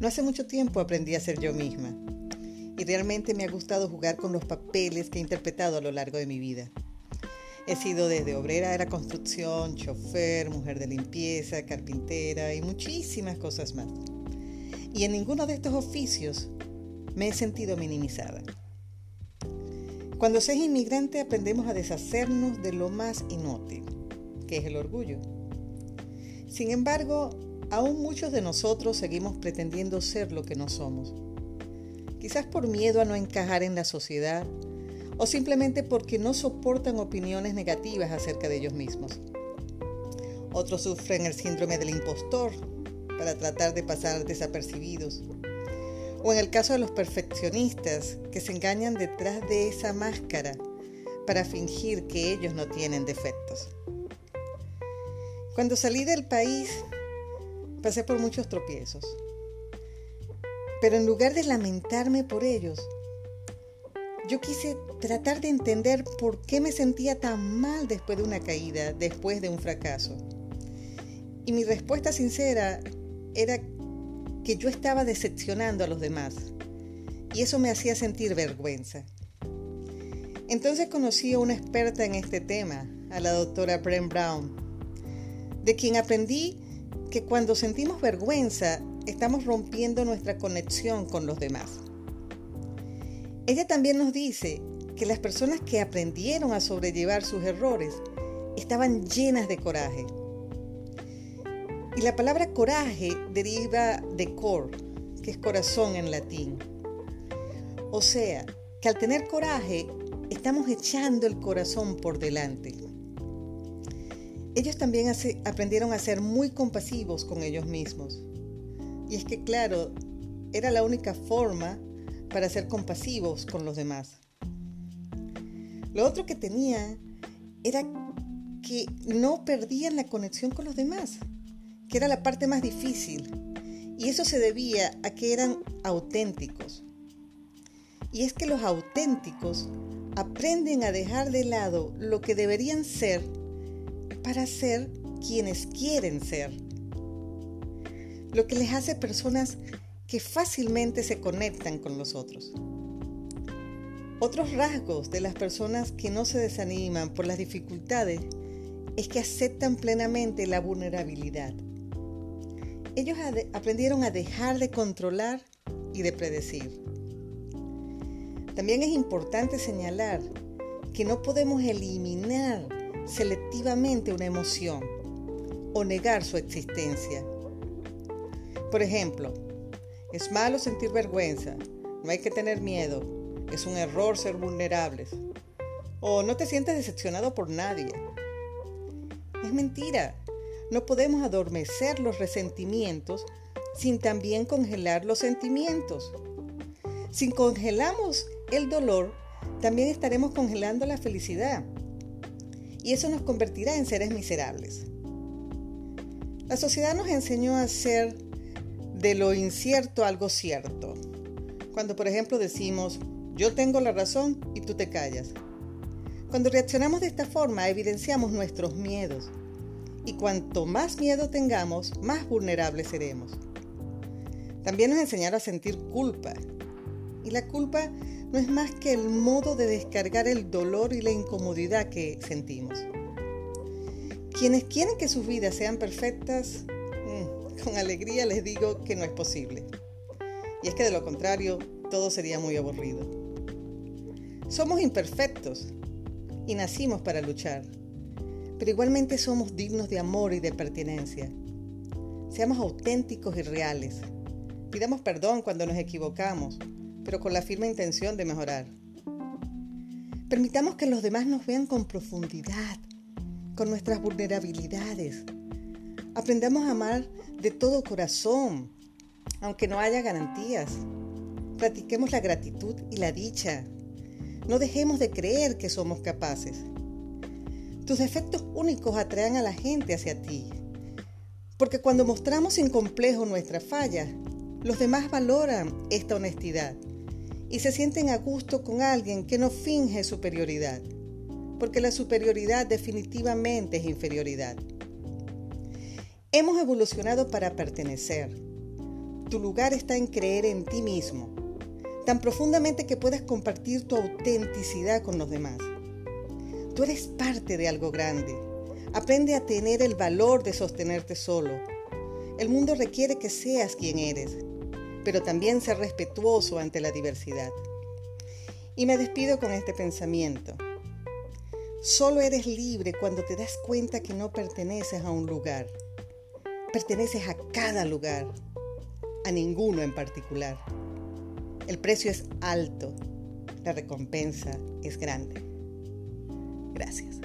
No hace mucho tiempo aprendí a ser yo misma y realmente me ha gustado jugar con los papeles que he interpretado a lo largo de mi vida. He sido desde obrera de la construcción, chofer, mujer de limpieza, carpintera y muchísimas cosas más. Y en ninguno de estos oficios me he sentido minimizada. Cuando se es inmigrante aprendemos a deshacernos de lo más inútil, que es el orgullo. Sin embargo, aún muchos de nosotros seguimos pretendiendo ser lo que no somos. Quizás por miedo a no encajar en la sociedad o simplemente porque no soportan opiniones negativas acerca de ellos mismos. Otros sufren el síndrome del impostor para tratar de pasar desapercibidos. O en el caso de los perfeccionistas que se engañan detrás de esa máscara para fingir que ellos no tienen defectos. Cuando salí del país pasé por muchos tropiezos, pero en lugar de lamentarme por ellos, yo quise tratar de entender por qué me sentía tan mal después de una caída, después de un fracaso. Y mi respuesta sincera era que yo estaba decepcionando a los demás. Y eso me hacía sentir vergüenza. Entonces conocí a una experta en este tema, a la doctora Brent Brown, de quien aprendí que cuando sentimos vergüenza estamos rompiendo nuestra conexión con los demás. Ella también nos dice que las personas que aprendieron a sobrellevar sus errores estaban llenas de coraje. Y la palabra coraje deriva de cor, que es corazón en latín. O sea, que al tener coraje estamos echando el corazón por delante. Ellos también aprendieron a ser muy compasivos con ellos mismos. Y es que, claro, era la única forma para ser compasivos con los demás. Lo otro que tenía era que no perdían la conexión con los demás, que era la parte más difícil. Y eso se debía a que eran auténticos. Y es que los auténticos aprenden a dejar de lado lo que deberían ser para ser quienes quieren ser. Lo que les hace personas que fácilmente se conectan con los otros. Otros rasgos de las personas que no se desaniman por las dificultades es que aceptan plenamente la vulnerabilidad. Ellos aprendieron a dejar de controlar y de predecir. También es importante señalar que no podemos eliminar selectivamente una emoción o negar su existencia. Por ejemplo, es malo sentir vergüenza, no hay que tener miedo, es un error ser vulnerables. O no te sientes decepcionado por nadie. Es mentira, no podemos adormecer los resentimientos sin también congelar los sentimientos. Si congelamos el dolor, también estaremos congelando la felicidad. Y eso nos convertirá en seres miserables. La sociedad nos enseñó a ser de lo incierto algo cierto. Cuando por ejemplo decimos, yo tengo la razón y tú te callas. Cuando reaccionamos de esta forma evidenciamos nuestros miedos y cuanto más miedo tengamos, más vulnerables seremos. También nos enseñaron a sentir culpa. Y la culpa no es más que el modo de descargar el dolor y la incomodidad que sentimos. Quienes quieren que sus vidas sean perfectas con alegría les digo que no es posible. Y es que de lo contrario, todo sería muy aburrido. Somos imperfectos y nacimos para luchar, pero igualmente somos dignos de amor y de pertinencia. Seamos auténticos y reales. Pidamos perdón cuando nos equivocamos, pero con la firme intención de mejorar. Permitamos que los demás nos vean con profundidad, con nuestras vulnerabilidades. Aprendamos a amar de todo corazón, aunque no haya garantías. Practiquemos la gratitud y la dicha. No dejemos de creer que somos capaces. Tus defectos únicos atraen a la gente hacia ti. Porque cuando mostramos sin complejo nuestra falla, los demás valoran esta honestidad y se sienten a gusto con alguien que no finge superioridad. Porque la superioridad definitivamente es inferioridad. Hemos evolucionado para pertenecer. Tu lugar está en creer en ti mismo, tan profundamente que puedas compartir tu autenticidad con los demás. Tú eres parte de algo grande. Aprende a tener el valor de sostenerte solo. El mundo requiere que seas quien eres, pero también ser respetuoso ante la diversidad. Y me despido con este pensamiento. Solo eres libre cuando te das cuenta que no perteneces a un lugar. Perteneces a cada lugar, a ninguno en particular. El precio es alto, la recompensa es grande. Gracias.